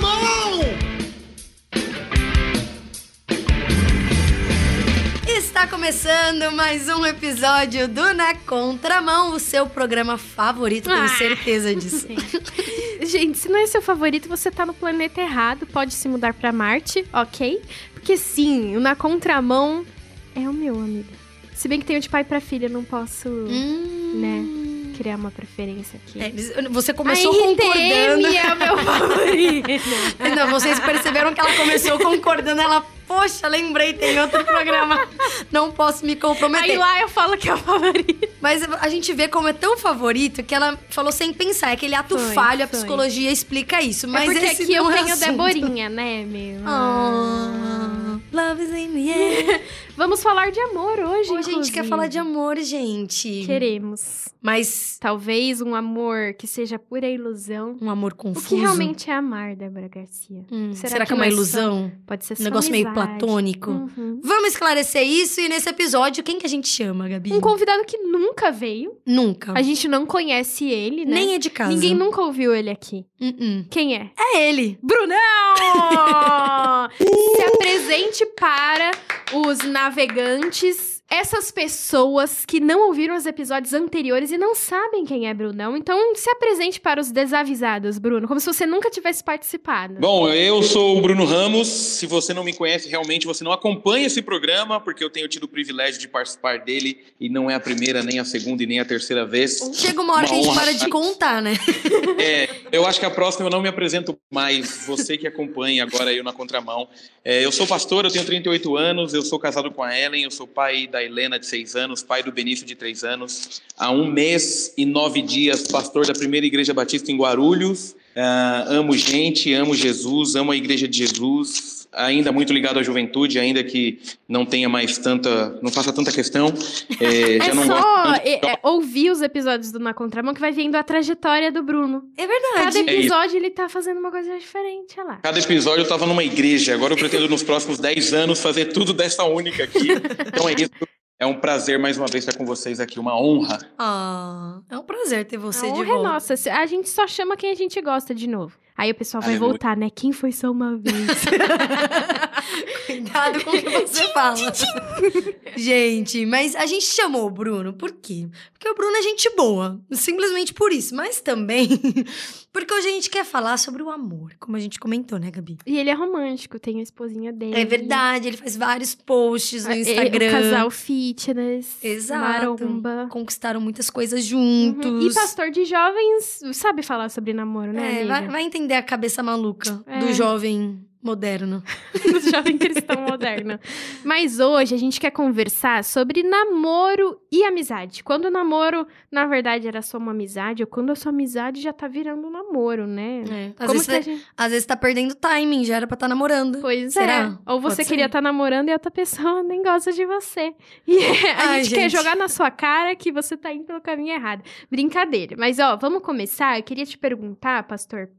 contramão! Está começando mais um episódio do Na Contramão, o seu programa favorito, tenho Ah. certeza disso. Gente, se não é seu favorito, você tá no planeta errado. Pode se mudar pra Marte, ok? Porque sim, o Na Contramão é o meu, amiga. Se bem que tenho de pai pra filha, eu não posso, Hum. né, criar uma preferência aqui. É, você começou a concordando. RTM é meu favorito. Não, vocês perceberam que ela começou concordando. Ela, poxa, lembrei, tem outro programa. Não posso me comprometer. Aí lá eu falo que é o favorito. Mas a gente vê como é tão favorito que ela falou sem pensar. É aquele ato Foi, falho, a foi. psicologia explica isso. Mas é porque esse aqui eu é tenho assunto. Deborinha, né, meu? Oh, love is in the air. Vamos falar de amor hoje, Hoje a gente quer falar de amor, gente. Queremos. Mas Talvez um amor que seja pura ilusão. um amor O confuso. que realmente é amar, Débora Garcia? Hum, será, que, é uma não é ilusão? Pode ser Um só negócio meio amizade. platônico? Uhum. Vamos esclarecer isso e nesse episódio, quem que a gente chama, Gabi? Um convidado que nunca veio. Nunca. A gente não conhece ele, né? Nem é de casa. Ninguém nunca ouviu ele aqui. Uh-uh. Quem é? É ele. Brunão! Se apresente para os navegantes, essas pessoas que não ouviram os episódios anteriores e não sabem quem é Brunão. Então, se apresente para os desavisados, Bruno, como se você nunca tivesse participado. Bom, eu sou o Bruno Ramos. Se você não me conhece realmente, você não acompanha esse programa, porque eu tenho tido o privilégio de participar dele e não é a primeira, nem a segunda e nem a terceira vez. Chega uma hora que a gente honra. para de contar, né? É, eu acho que a próxima eu não me apresento mais. Você que acompanha agora eu na contramão. É, eu sou pastor, eu tenho 38 anos, eu sou casado com a Ellen, eu sou pai da Helena de 6 anos, pai do Benício de 3 anos. Há um mês e nove dias, pastor da primeira igreja batista em Guarulhos. Ah, amo gente, amo Jesus, amo a igreja de Jesus. Ainda muito ligado à juventude, ainda que não tenha mais tanta, não faça tanta questão. É, É já não só de é, é, ouvir os episódios do Na Contramão que vai vendo a trajetória do Bruno. É Cada verdade. episódio ele tá fazendo uma coisa diferente, olha lá. Cada episódio eu estava numa igreja. Agora eu pretendo nos próximos 10 anos fazer tudo dessa única aqui. Então é isso. É um prazer mais uma vez estar com vocês aqui, uma honra. Ah, é um prazer ter você a de honra é volta. nossa. se- A gente só chama quem a gente gosta de novo. Aí o pessoal vai voltar, né? Quem foi só uma vez? Cuidado com o que você fala. gente, mas a gente chamou o Bruno, por quê? Porque o Bruno é gente boa. Simplesmente por isso. Mas também porque hoje a gente quer falar sobre o amor, como a gente comentou, né, Gabi? e ele é romântico, tem a esposinha dele. É verdade, ele faz vários posts no Ah, e- Instagram. O casal fitness. Exato. Maromba. Conquistaram muitas coisas Uhum. juntos. E pastor de jovens sabe falar sobre namoro, né, É, vai, vai entender a cabeça maluca É. do jovem moderno. jovem cristão moderno. Mas hoje a gente quer conversar sobre namoro e amizade. Quando o namoro, na verdade, era só uma amizade, ou quando a sua amizade já tá virando um namoro, né? É. Às, vezes, a gente... às vezes tá perdendo timing, já era pra estar namorando. Pois Será? é. Ou você Pode queria estar namorando e a outra pessoa nem gosta de você. E a Ai, gente, quer gente. jogar na sua cara que você tá indo pelo caminho errado. Brincadeira. Mas, ó, vamos começar. Eu queria te perguntar, pastor.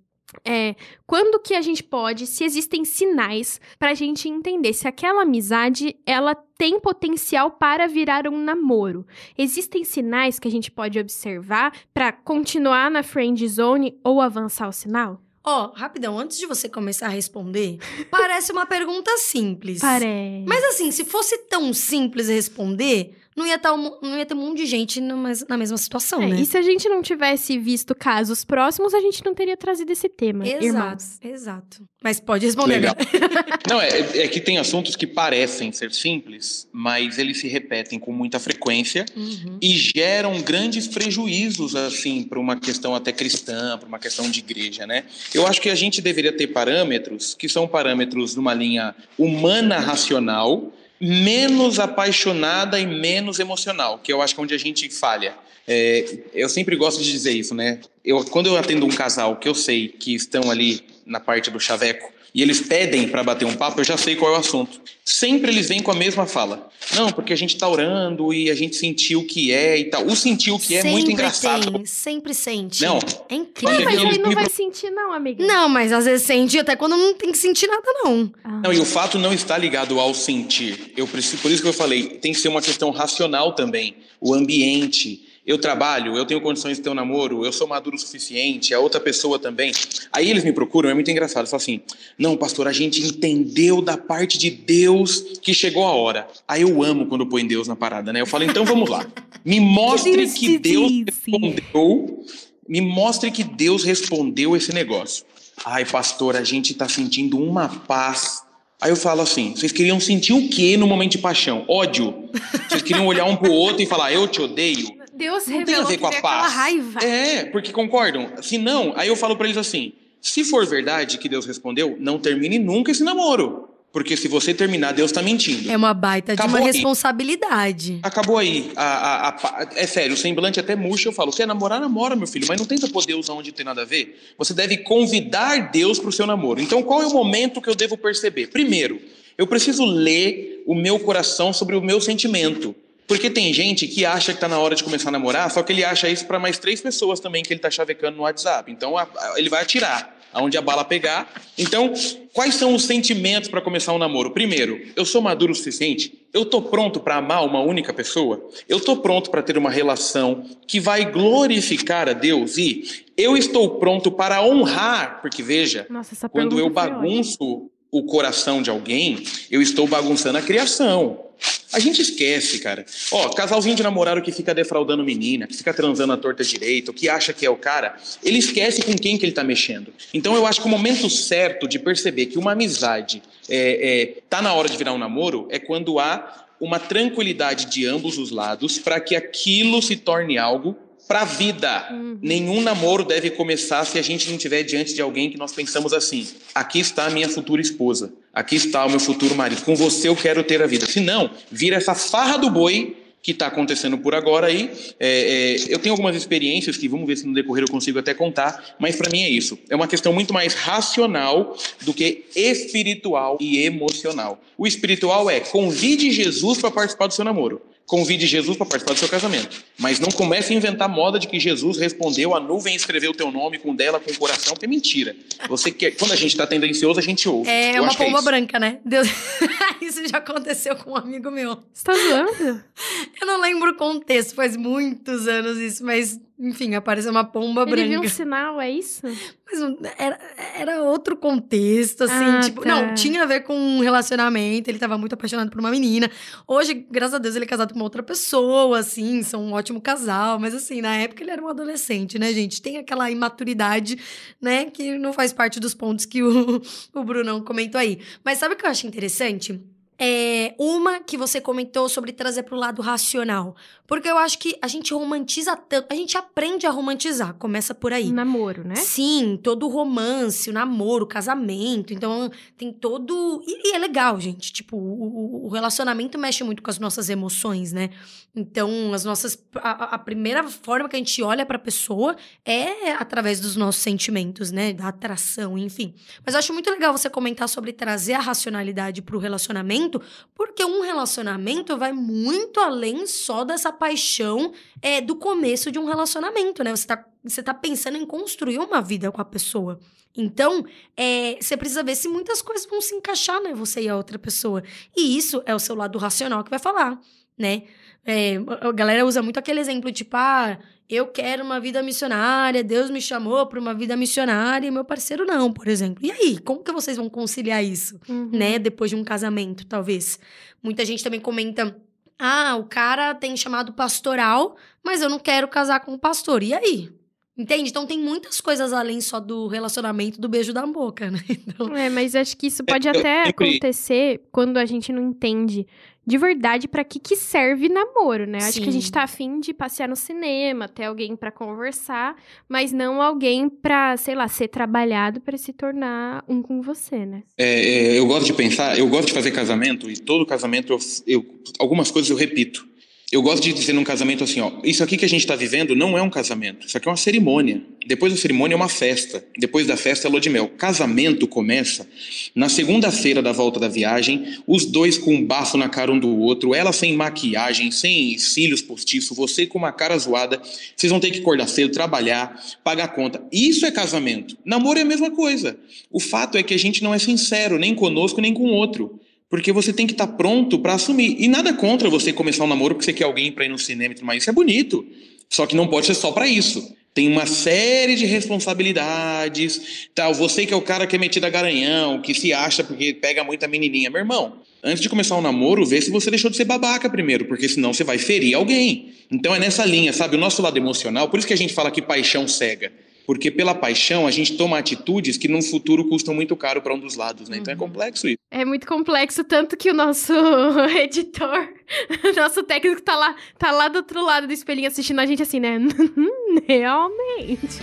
É, quando que a gente pode, se existem sinais pra gente entender se aquela amizade ela tem potencial para virar um namoro? Existem sinais que a gente pode observar pra continuar na friend zone ou avançar o sinal? Ó, rapidão, antes de você começar a responder, parece uma pergunta simples. Parece. Mas assim, se fosse tão simples responder, não ia, tá um- não ia ter um monte de gente mes- na mesma situação, É, né? E se a gente não tivesse visto casos próximos, a gente não teria trazido esse tema, Exato, irmãos. exato. Mas pode responder. Legal. Não, é, é que tem assuntos que parecem ser simples, mas eles se repetem com muita frequência Uhum. e geram grandes prejuízos, assim, para uma questão até cristã, para uma questão de igreja, né? Eu acho que a gente deveria ter parâmetros que são parâmetros numa linha humana racional, menos apaixonada e menos emocional, que eu acho que é onde a gente falha. É, eu sempre gosto de dizer isso, né? Eu, quando eu atendo um casal que eu sei que estão ali na parte do chaveco e eles pedem para bater um papo, eu já sei qual é o assunto. Sempre eles vêm com a mesma fala. Não, porque a gente tá orando e a gente sentiu o que é e tal. O sentiu o que é muito Sempre engraçado. Tem, sempre sente. Não. É incrível. mas Eles aí não me- vai sentir, não, amiga. Não, mas às vezes sente até quando não tem que sentir nada, não. Ah. Não, e o fato não está ligado ao sentir. Eu preciso, por isso que eu falei, tem que ser uma questão racional também. O ambiente. Eu trabalho, eu tenho condições de ter um namoro, eu sou maduro o suficiente, a outra pessoa também. Aí eles me procuram, é muito engraçado. Eles falam assim: não, pastor, a gente entendeu da parte de Deus que chegou a hora. Aí eu amo quando põe Deus na parada, né? Eu falo, então vamos lá. Me mostre que Deus respondeu. Me mostre que Deus respondeu esse negócio. Ai, pastor, a gente está sentindo uma paz. Aí eu falo assim: vocês queriam sentir o que no momento de paixão? Ódio. Vocês queriam olhar um pro outro e falar, eu te odeio? Deus não tem a ver com a paz. Raiva. É, porque concordam? Se não, aí eu falo para eles assim: se for verdade que Deus respondeu, não termine nunca esse namoro. Porque se você terminar, Deus está mentindo. É uma baita Acabou de uma aí. responsabilidade. Acabou aí. A, a, a, é sério, o semblante até murcha. Eu falo: quer namorar, namora, meu filho. Mas não tenta pôr Deus onde tem nada a ver. Você deve convidar Deus para o seu namoro. Então, qual é o momento que eu devo perceber? Primeiro, eu preciso ler o meu coração sobre o meu sentimento. Porque tem gente que acha que está na hora de começar a namorar, só que ele acha isso para mais três pessoas também que ele está chavecando no WhatsApp. Então, ele vai atirar aonde a bala pegar. Então, quais são os sentimentos para começar um namoro? Primeiro, eu sou maduro o suficiente? Eu tô pronto para amar uma única pessoa? Eu tô pronto para ter uma relação que vai glorificar a Deus e eu estou pronto para honrar, porque veja, Nossa, quando eu bagunço o coração de alguém, eu estou bagunçando a criação. A gente esquece, cara. Ó, casalzinho de namorado que fica defraudando menina, que fica transando a torta direita, que acha que é o cara, ele esquece com quem que ele tá mexendo. Então eu acho que o momento certo de perceber que uma amizade é, é, tá na hora de virar um namoro é quando há uma tranquilidade de ambos os lados para que aquilo se torne algo para a vida. Uhum. Nenhum namoro deve começar se a gente não estiver diante de alguém que nós pensamos assim: aqui está a minha futura esposa, aqui está o meu futuro marido, com você eu quero ter a vida. Se não, vira essa farra do boi que está acontecendo por agora aí. É, é, eu tenho algumas experiências que vamos ver se no decorrer eu consigo até contar, mas para mim é isso. É uma questão muito mais racional do que espiritual e emocional. O espiritual é convide Jesus para participar do seu namoro convide Jesus para participar do seu casamento. Mas não comece a inventar moda de que Jesus respondeu, a nuvem escreveu o teu nome com dela, com o coração, que é mentira. Você quer, quando a gente está tendencioso, a gente ouve. É Eu uma é pomba é branca, né? Deus... isso já aconteceu com um amigo meu. Você tá zoando? Eu não lembro o contexto, faz muitos anos isso, mas enfim, apareceu uma pomba Ele branca. Ele viu um sinal, é isso? Mas era, era outro contexto, assim, ah, tipo, tá. não, tinha a ver com um relacionamento, ele tava muito apaixonado por uma menina. Hoje, graças a Deus, ele é casado com uma outra pessoa, assim, são um ótimo casal, mas assim, na época ele era um adolescente, né, gente? Tem aquela imaturidade, né, que não faz parte dos pontos que o, o Brunão comentou aí. Mas sabe o que eu acho interessante? É, uma que você comentou sobre trazer para o lado racional. Porque eu acho que a gente romantiza tanto, a gente aprende a romantizar, começa por aí. O namoro, né? Sim, todo o romance, o namoro, o casamento. Então, tem todo. E, e é legal, gente. Tipo, o, o, relacionamento mexe muito com as nossas emoções, né? Então, as nossas. A, a primeira forma que a gente olha para a pessoa é através dos nossos sentimentos, né? Da atração, enfim. Mas eu acho muito legal você comentar sobre trazer a racionalidade para o relacionamento porque um relacionamento vai muito além só dessa paixão é, do começo de um relacionamento, né? Você tá, você tá pensando em construir uma vida com a pessoa. Então, é, você precisa ver se muitas coisas vão se encaixar, né? Você e a outra pessoa. E isso é o seu lado racional que vai falar, né? É, a galera usa muito aquele exemplo, tipo, ah, eu quero uma vida missionária, Deus me chamou para uma vida missionária e meu parceiro não, por exemplo. E aí, como que vocês vão conciliar isso, uhum. né? Depois de um casamento, talvez. Muita gente também comenta: "Ah, o cara tem chamado pastoral, mas eu não quero casar com o pastor". E aí? Entende? Então tem muitas coisas além só do relacionamento do beijo da boca, né? Então... É, mas acho que isso pode até acontecer quando a gente não entende de verdade para que que serve namoro, né? Acho que a gente tá afim de passear no cinema, ter alguém para conversar, mas não alguém para, sei lá, ser trabalhado para se tornar um com você, né? É, é, eu gosto de pensar, eu gosto de fazer casamento e todo casamento eu, eu algumas coisas eu repito. Eu gosto de dizer num casamento assim, ó, isso aqui que a gente está vivendo não é um casamento, isso aqui é uma cerimônia. Depois da cerimônia é uma festa. Depois da festa é lua de mel. Casamento começa na segunda-feira da volta da viagem, os dois com um bafo na cara um do outro, ela sem maquiagem, sem cílios postiços, você com uma cara zoada. Vocês vão ter que acordar cedo, trabalhar, pagar conta. Isso é casamento. Namoro é a mesma coisa. O fato é que a gente não é sincero nem conosco nem com o outro. Porque você tem que estar tá pronto para assumir. E nada contra você começar um namoro porque você quer alguém para ir no cinema e tudo mais. Isso é bonito. Só que não pode ser só para isso. Tem uma série de responsabilidades, tal. Você que é o cara que é metido a garanhão, que se acha porque pega muita menininha. Meu irmão, antes de começar um namoro, vê se você deixou de ser babaca primeiro, porque senão você vai ferir alguém. Então é nessa linha, sabe? O nosso lado emocional, por isso que a gente fala que paixão cega. Porque pela paixão a gente toma atitudes que no futuro custam muito caro para um dos lados, né? Então é uhum. complexo isso. É muito complexo, tanto que o nosso editor, nosso técnico tá lá, tá lá do outro lado do espelhinho assistindo a gente assim, né? Realmente.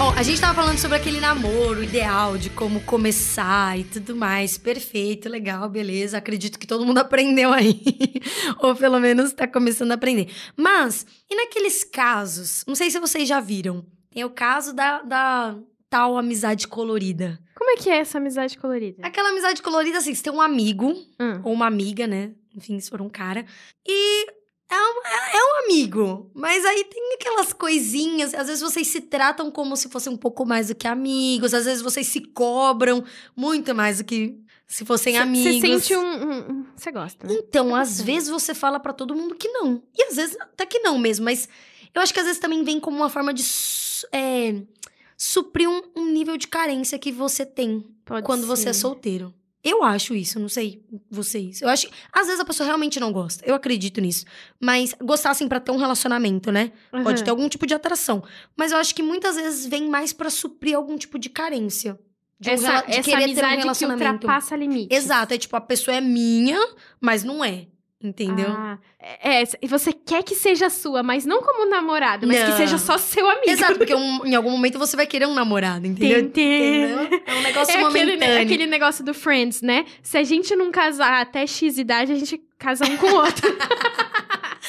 Bom, a gente tava falando sobre aquele namoro ideal, de como começar e tudo mais. Perfeito, legal, beleza. Acredito que todo mundo aprendeu aí. Ou pelo menos tá começando a aprender. Mas, e naqueles casos? Não sei se vocês já viram. Tem o caso da, da tal amizade colorida. Como é que é essa amizade colorida? Aquela amizade colorida, assim, você tem um amigo, hum. ou uma amiga, né? Enfim, se for um cara. E é um, é, é um amigo, mas aí tem aquelas coisinhas. Às vezes vocês se tratam como se fossem um pouco mais do que amigos, às vezes vocês se cobram muito mais do que se fossem cê, amigos. Você sente um. Você um, gosta, né? Então, às vezes você fala para todo mundo que não. E às vezes até que não mesmo, mas eu acho que às vezes também vem como uma forma de é, suprir um, um, nível de carência que você tem Pode quando ser. você é solteiro. Eu acho isso, não sei vocês. Eu acho. Às vezes a pessoa realmente não gosta. Eu acredito nisso. Mas gostar, assim, pra ter um relacionamento, né? Uhum. Pode ter algum tipo de atração. Mas eu acho que muitas vezes vem mais para suprir algum tipo de carência. De, essa, um, de essa querer ter um relacionamento. que ultrapassa limite. Exato. É tipo, a pessoa é minha, mas não é. Entendeu? Ah, é, e você quer que seja sua, mas não como namorado, mas não. que seja só seu amigo. Exato, porque um, em algum momento você vai querer um namorado, entendeu? entendeu? É um negócio é momentâneo. Aquele, aquele negócio do Friends, né? Se a gente não casar até X idade, a gente casa um com o outro.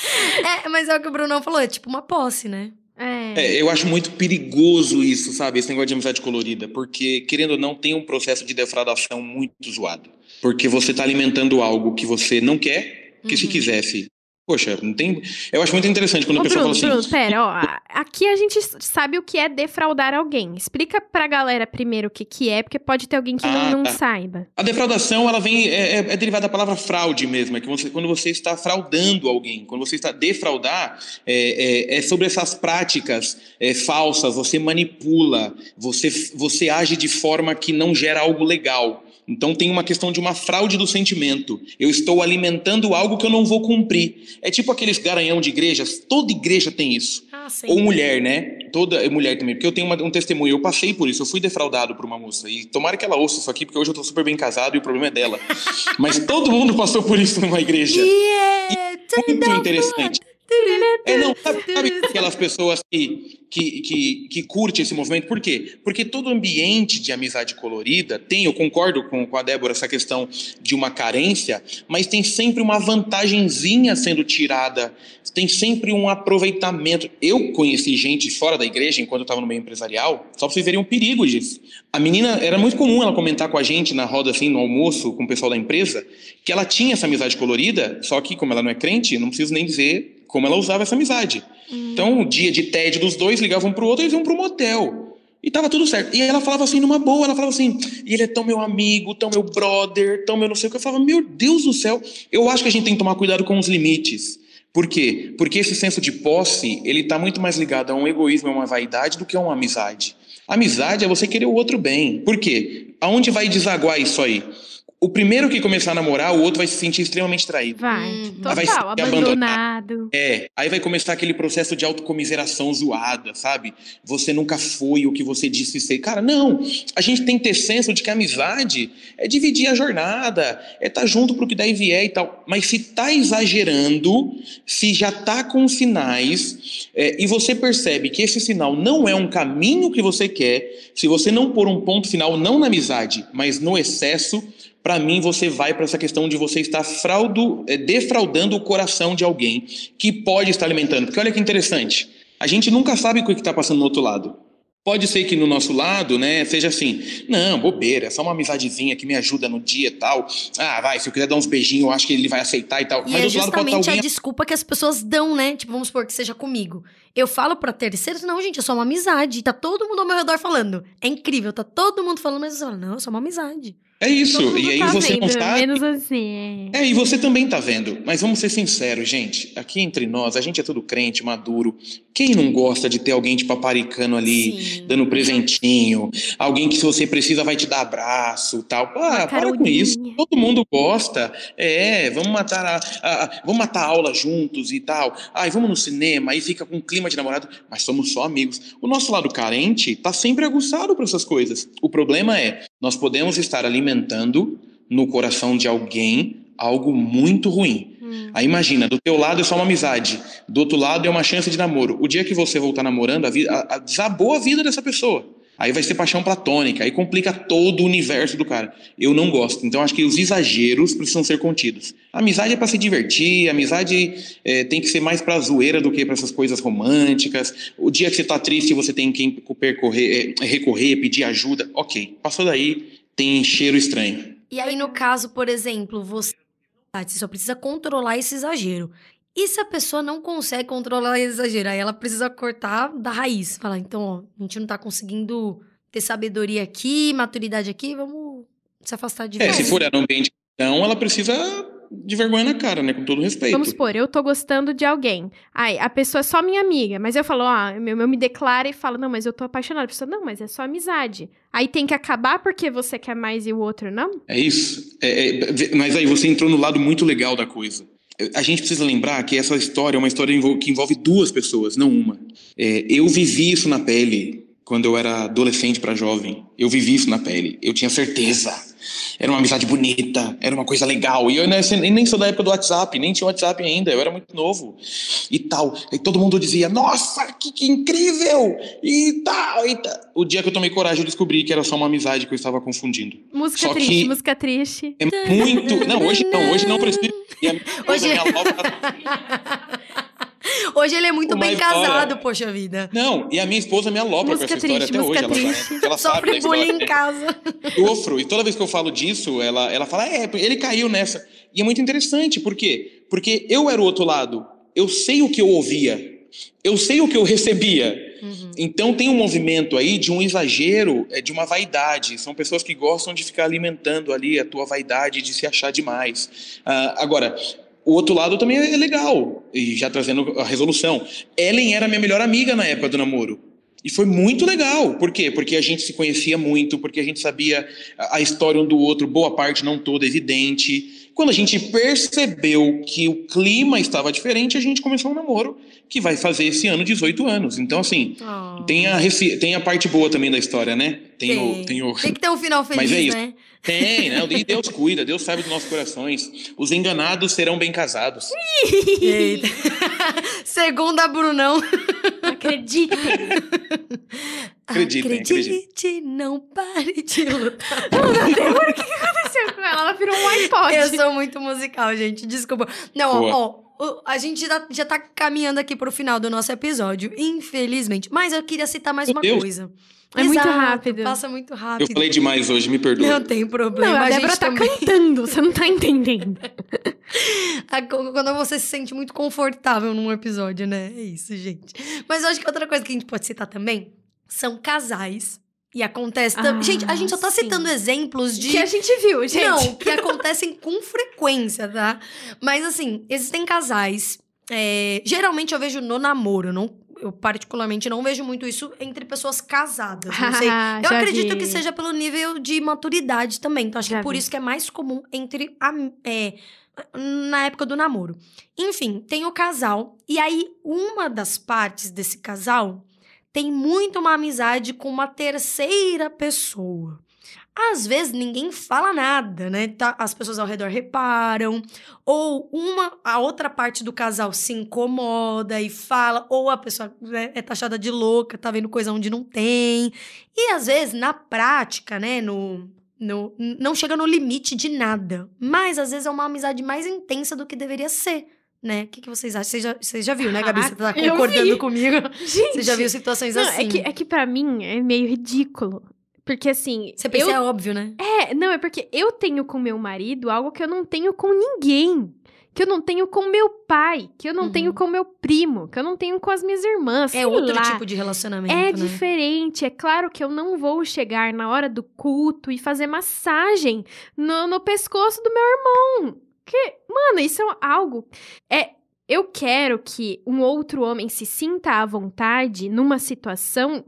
é, mas é o que o Bruno falou, é tipo uma posse, né? É. é. eu acho muito perigoso isso, sabe? Esse negócio de amizade colorida. Porque, querendo ou não, tem um processo de defraudação muito zoado. Porque você está alimentando algo que você não quer que uhum. se quisesse Poxa, não tem. Eu acho muito interessante quando Ô, a pessoa Bruno, fala assim. Bruno, pera, ó. Aqui a gente sabe o que é defraudar alguém. Explica pra galera primeiro o que, que é, porque pode ter alguém que ah, não, não tá. saiba. A defraudação, ela vem. É, é, é, derivada da palavra fraude mesmo. É que você, quando você está fraudando alguém. Quando você está defraudar, é, é, é sobre essas práticas é, falsas. Você manipula, você, você age de forma que não gera algo legal. Então tem uma questão de uma fraude do sentimento. Eu estou alimentando algo que eu não vou cumprir. É tipo aqueles garanhão de igrejas, toda igreja tem isso. Ah, Ou mulher, né? Toda mulher também, porque eu tenho uma, um testemunho, eu passei por isso, eu fui defraudado por uma moça. E tomara que ela ouça isso aqui, porque hoje eu tô super bem casado e o problema é dela. Mas todo mundo passou por isso numa igreja. Yeah, e é muito interessante. É, não, sabe, sabe aquelas pessoas que, que, que, que curtem esse movimento? Por quê? Porque todo ambiente de amizade colorida tem, eu concordo com, com a Débora, essa questão de uma carência, mas tem sempre uma vantagenzinha sendo tirada, tem sempre um aproveitamento. Eu conheci gente fora da igreja, enquanto eu estava no meio empresarial, só para vocês verem o perigo disso. A menina, era muito comum ela comentar com a gente na roda, assim, no almoço, com o pessoal da empresa, que ela tinha essa amizade colorida, só que, como ela não é crente, não preciso nem dizer como ela usava essa amizade. Então, dia de TED dos dois, ligavam um pro outro e iam pro motel. E tava tudo certo. E ela falava assim, numa boa, ela falava assim, e ele é tão meu amigo, tão meu brother, tão meu não sei o que. Eu falava, meu Deus do céu, eu acho que a gente tem que tomar cuidado com os limites. Por quê? Porque esse senso de posse, ele tá muito mais ligado a um egoísmo, a uma vaidade, do que a uma amizade. Amizade é você querer o outro bem. Por quê? Aonde vai desaguar isso aí? O primeiro que começar a namorar, o outro vai se sentir extremamente traído. Vai, hum, total, vai abandonado. É, aí vai começar aquele processo de autocomiseração zoada, sabe? Você nunca foi o que você disse ser. Cara, não, a gente tem que ter senso de que a amizade é dividir a jornada, é estar tá junto pro que daí vier e tal. Mas se tá exagerando, se já tá com sinais, é, e você percebe que esse sinal não é um caminho que você quer, se você não pôr um ponto final, não na amizade, mas no excesso, para mim você vai para essa questão de você estar fraudo, é, defraudando o coração de alguém que pode estar alimentando. Porque olha que interessante, a gente nunca sabe o que está passando no outro lado. Pode ser que no nosso lado, né, seja assim, não, bobeira, é só uma amizadezinha que me ajuda no dia e tal. Ah, vai, se eu quiser dar uns beijinhos, eu acho que ele vai aceitar e tal. E Mas é justamente alguém... a desculpa que as pessoas dão, né? Tipo, vamos supor que seja comigo. Eu falo pra terceiros, não, gente, é só uma amizade. Tá todo mundo ao meu redor falando. É incrível, tá todo mundo falando, mas eu falo, não, é só uma amizade. É isso. E aí tá você não vendo, sabe. Menos assim. É, e você também tá vendo. Mas vamos ser sinceros, gente. Aqui entre nós, a gente é tudo crente, maduro. Quem não gosta de ter alguém te paparicando ali, Sim. dando presentinho? Alguém que, se você precisa, vai te dar abraço tal. Ah, para com isso. Todo mundo gosta. É, vamos matar a, a- a- vamos matar a aula juntos e tal. Ai, vamos no cinema, aí fica com um clima de namorado, mas somos só amigos. O nosso lado carente tá sempre aguçado para essas coisas. O problema é, nós podemos estar alimentando no coração de alguém algo muito ruim. Hum. Aí imagina, do teu lado é só uma amizade, do outro lado é uma chance de namoro. O dia que você voltar namorando, a vida, a, a, desabou a vida dessa pessoa. Aí vai ser paixão platônica, aí complica todo o universo do cara. Eu não gosto. Então acho que os exageros precisam ser contidos. A amizade é para se divertir, a amizade é, tem que ser mais pra zoeira do que para essas coisas românticas. O dia que você tá triste, você tem quem percorrer, é, recorrer, pedir ajuda. Ok, passou daí, tem cheiro estranho. E aí, no caso, por exemplo, você, você só precisa controlar esse exagero. E se a pessoa não consegue controlar esse exagero? Aí ela precisa cortar da raiz. Falar, então, ó, a gente não tá conseguindo ter sabedoria aqui, maturidade aqui, vamos se afastar de É, vez. se for no ambiente então, ela precisa de vergonha na cara, né? Com todo respeito. Vamos supor, eu tô gostando de alguém. Aí, a pessoa é só minha amiga, mas eu falo, ó, eu, eu me declaro e falo, não, mas eu tô apaixonada. A pessoa, não, mas é só amizade. Aí tem que acabar porque você quer mais e o outro não? É isso. É, é, mas aí você entrou no lado muito legal da coisa. A gente precisa lembrar que essa história é uma história que envolve duas pessoas, não uma. É, eu vivi isso na pele quando eu era adolescente para jovem. Eu vivi isso na pele. Eu tinha certeza. Era uma amizade bonita, era uma coisa legal. E eu nem sou da época do WhatsApp, nem tinha WhatsApp ainda, eu era muito novo. E tal. E todo mundo dizia, nossa, que, que incrível! E tal, e tal. O dia que eu tomei coragem, eu descobri que era só uma amizade que eu estava confundindo. Música Só triste, música triste. É muito. Não, hoje não, hoje não precisa. A minha esposa, Hoje- minha nova- Hoje ele é muito bem casado, poxa vida. Não, e a minha esposa me alopra com Música essa história triste, até hoje. Ela, triste. ela sabe da Sofre história. bullying em casa. sofro. E toda vez que eu falo disso, ela, ela fala, é, ele caiu nessa. E é muito interessante, por quê? Porque eu era o outro lado. Eu sei o que eu ouvia. Eu sei o que eu recebia. Uhum. Então tem um movimento aí de um exagero, é, de uma vaidade. São pessoas que gostam de ficar alimentando ali a tua vaidade de se achar demais. Ah, agora, o outro lado também é legal. E já trazendo a resolução. Ellen era minha melhor amiga na época do namoro. E foi muito legal. Por quê? Porque a gente se conhecia muito, porque a gente sabia a história um do outro, boa parte, não toda, evidente. Quando a gente percebeu que o clima estava diferente, a gente começou um namoro que vai fazer esse ano 18 anos. Então, assim, Oh. tem a, tem a parte boa também da história, né? Tem, o, tem o. Tem que ter um final feliz, Mas é isso. né? Tem, né? E Deus cuida, Deus sabe dos nossos corações. Os enganados serão bem casados. Eita. Segunda, Brunão. Acredite. Acreditem, Acredite, não pare de lutar. o que aconteceu com ela? Ela virou um iPod. Eu sou muito musical, gente. Desculpa. Não, Boa. ó, a gente já, já tá caminhando aqui pro final do nosso episódio, infelizmente. Mas eu queria citar mais Meu uma Deus. coisa. É muito Exato, rápido. Passa muito Eu rápido. falei demais hoje, me perdoa. Não tem problema. Não, a a Débora gente tá também. cantando, você não tá entendendo. Quando você se sente muito confortável num episódio, né? É isso, gente. Mas eu acho que outra coisa que a gente pode citar também são casais. E acontece. tam- Ah, gente, a gente só tá sim. citando exemplos de. Que a gente viu, gente. Não, que acontecem com frequência, tá? Mas assim, existem casais. é, geralmente eu vejo no namoro, não. Eu particularmente não vejo muito isso entre pessoas casadas. Não sei. Eu acredito vi. que seja pelo nível de maturidade também. Então, acho Já que por vi. isso que é mais comum entre am- é, na época do namoro. Enfim, tem o casal. E aí, uma das partes desse casal tem muito uma amizade com uma terceira pessoa. Às vezes ninguém fala nada, né? Tá- As pessoas ao redor reparam, ou uma, a outra parte do casal se incomoda e fala, ou a pessoa né, é taxada de louca, tá vendo coisa onde não tem. E às vezes, na prática, né, no, no, não chega no limite de nada. Mas às vezes é uma amizade mais intensa do que deveria ser. Né? O que, que vocês acham? Você já, você já viu, né, Gabi? Você tá concordando comigo? Gente, Você já viu situações não, assim? É que, é que pra mim é meio ridículo. Porque assim. Você pensa, eu, é óbvio, né? É, não, é porque eu tenho com meu marido algo que eu não tenho com ninguém. que eu não tenho com meu pai, que eu não Uhum. tenho com meu primo, que eu não tenho com as minhas irmãs. É outro lá. tipo de relacionamento, É né? diferente. É claro que eu não vou chegar na hora do culto e fazer massagem no, no pescoço do meu irmão. Que, mano, isso é algo. É. Eu quero que um outro homem se sinta à vontade numa situação.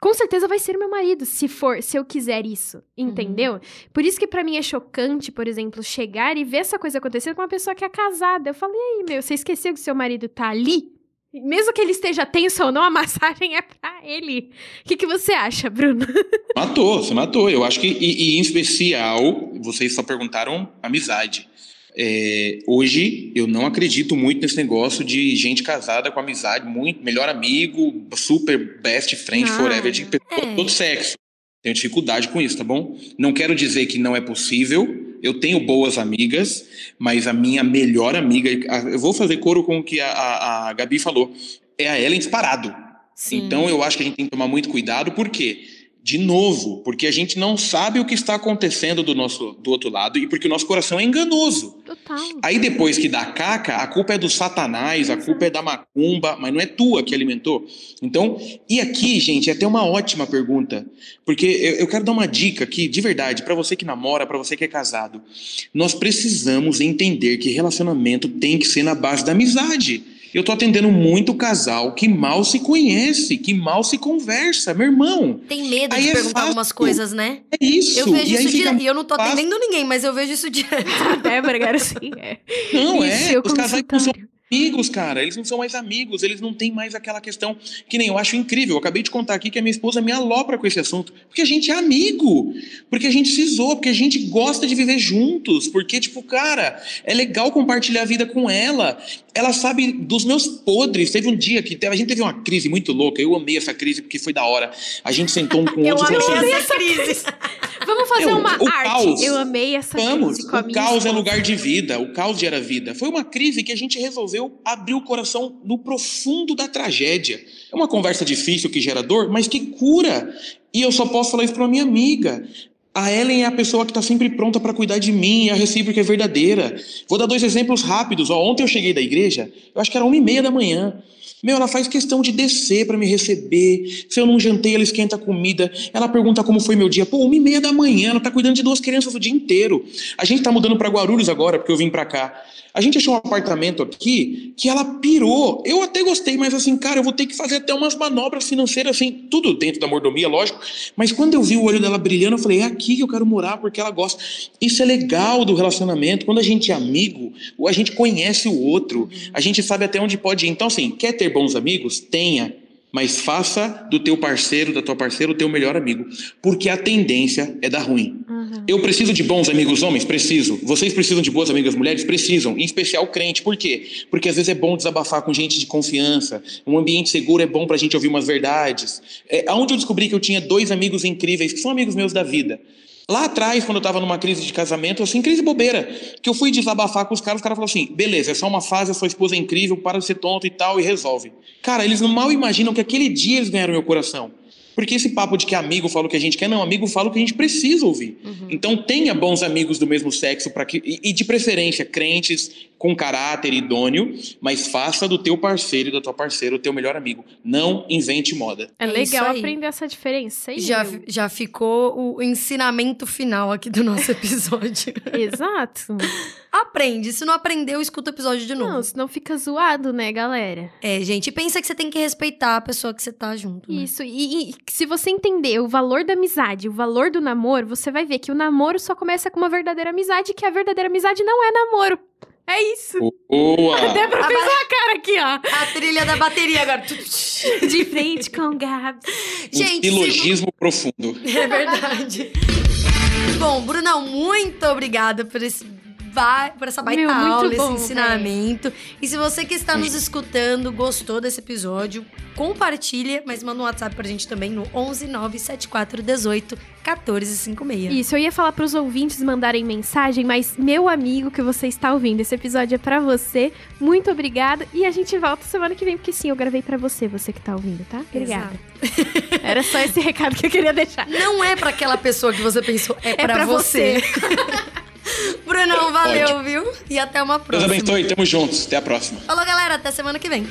Com certeza vai ser meu marido, se for, se eu quiser isso, entendeu? Por isso que pra mim é chocante, por exemplo, chegar e ver essa coisa acontecendo com uma pessoa que é casada. Eu falei, e aí, meu, você esqueceu que seu marido tá ali? Mesmo que ele esteja tenso ou não, a massagem é pra ele. O que, que você acha, Bruno? Matou, você matou. Eu acho que, e, e em especial, vocês só perguntaram amizade. É, hoje, eu não acredito muito nesse negócio de gente casada com amizade, muito melhor amigo, super best friend Ah, forever, de pessoa é. todo sexo. Tenho dificuldade com isso, tá bom? Não quero dizer que não é possível. Eu tenho boas amigas, mas a minha melhor amiga, eu vou fazer coro com o que a, a, a Gabi falou, é a Ellen disparado. Sim. Então eu acho que a gente tem que tomar muito cuidado, por quê? De novo, porque a gente não sabe o que está acontecendo do nosso do outro lado e porque o nosso coração é enganoso. Total. Aí depois que dá caca, a culpa é do satanás, a culpa é da macumba, mas não é tua que alimentou. Então, e aqui, gente, é até uma ótima pergunta, porque eu, eu quero dar uma dica aqui, de verdade, para você que namora, para você que é casado. Nós precisamos entender que relacionamento tem que ser na base da amizade. Eu tô atendendo muito casal que mal se conhece, que mal se conversa, meu irmão. Tem medo Aí de é perguntar fácil. algumas coisas, né? É isso. Eu vejo e isso direto. E eu não tô fácil. atendendo ninguém, mas eu vejo isso direto. Débora, agora sim. É. Não Ixi, é, eu os casais. Amigos, cara. Eles não são mais amigos, eles não têm mais aquela questão que nem eu acho incrível. Eu acabei de contar aqui que a minha esposa me alopra com esse assunto. Porque a gente é amigo, porque a gente se zoa, porque a gente gosta de viver juntos, porque, tipo, cara, é legal compartilhar a vida com ela. Ela sabe dos meus podres. Teve um dia que a gente teve uma crise muito louca. Eu amei essa crise porque foi da hora. A gente sentou um com o Eu outro e falou amei assim, essa crise. Vamos fazer Eu- uma arte. caos. Eu amei essa Vamos, crise com a o caos é lugar de vida, o caos gera vida. Foi uma crise que a gente resolveu abrir o coração no profundo da tragédia. É uma conversa difícil que gera dor, mas que cura. E eu só posso falar isso para minha amiga. A Ellen é a pessoa que está sempre pronta para cuidar de mim, e a recíproca é verdadeira. Vou dar dois exemplos rápidos. Ó, ontem eu cheguei da igreja, eu acho que era uma e meia da manhã. Meu, ela faz questão de descer para me receber. Se eu não jantei, ela esquenta a comida. Ela pergunta como foi meu dia. Pô, uma e meia da manhã, ela tá cuidando de duas crianças o dia inteiro. A gente tá mudando para Guarulhos agora, porque eu vim para cá. A gente achou um apartamento aqui que ela pirou. Eu até gostei, mas assim, cara, eu vou ter que fazer até umas manobras financeiras, assim, tudo dentro da mordomia, lógico. Mas quando eu vi o olho dela brilhando, eu falei, é aqui que eu quero morar, porque ela gosta. Isso é legal do relacionamento. Quando a gente é amigo, a gente conhece o outro, a gente sabe até onde pode ir. Então, assim, quer ter bons amigos? Tenha. Mas faça do teu parceiro, da tua parceira, o teu melhor amigo. Porque a tendência é dar ruim. Uhum. Eu preciso de bons amigos homens? Preciso. Vocês precisam de boas amigas mulheres? Precisam. Em especial crente. Por quê? Porque às vezes é bom desabafar com gente de confiança. Um ambiente seguro é bom pra gente ouvir umas verdades. É, aonde eu descobri que eu tinha dois amigos incríveis, que são amigos meus da vida. Lá atrás, quando eu tava numa crise de casamento, assim, crise bobeira, que eu fui desabafar com os caras, os caras falaram assim: beleza, é só uma fase, a sua esposa é incrível, para de ser tonto e tal, e resolve. Cara, eles não mal imaginam que aquele dia eles ganharam meu coração. Porque esse papo de que amigo fala o que a gente quer, não, amigo fala o que a gente precisa ouvir. Então tenha bons amigos do mesmo sexo para que e de preferência crentes com caráter idôneo, mas faça do teu parceiro e da tua parceira o teu melhor amigo. Não invente moda. É É legal aprender essa diferença. aí, Já, já ficou o ensinamento final aqui do nosso episódio. Exato. Aprende. Se não aprendeu, escuta o episódio de novo. Não, senão fica zoado, né, galera? É, gente, e pensa que você tem que respeitar a pessoa que você tá junto. né? Isso. E, e se você entender o valor da amizade, o valor do namoro, você vai ver que o namoro só começa com uma verdadeira amizade, que a verdadeira amizade não é namoro. É isso. Boa! A Débora A fez ba- cara aqui, ó. A trilha da bateria agora. De frente com o Gabs. Um Gente, silogismo profundo. É verdade. Bom, Brunão, muito obrigada por esse ba- por essa baita Meu, muito aula, bom, esse ensinamento. E se você que está nos escutando gostou desse episódio, compartilha, mas manda um WhatsApp pra gente também no 11 974 18 14 56. Isso, eu ia falar pros ouvintes mandarem mensagem, mas meu amigo que você está ouvindo, esse episódio é pra você. Muito obrigada. E a gente volta semana que vem, porque sim, eu gravei pra você, você que tá ouvindo, tá? Obrigada. Era só esse recado que eu queria deixar. Não é pra aquela pessoa que você pensou, é, É pra, pra você. Brunão, valeu, Ótimo. viu? E até uma próxima. Deus abençoe, tamo juntos. Até a próxima. Falou, galera. Até semana que vem.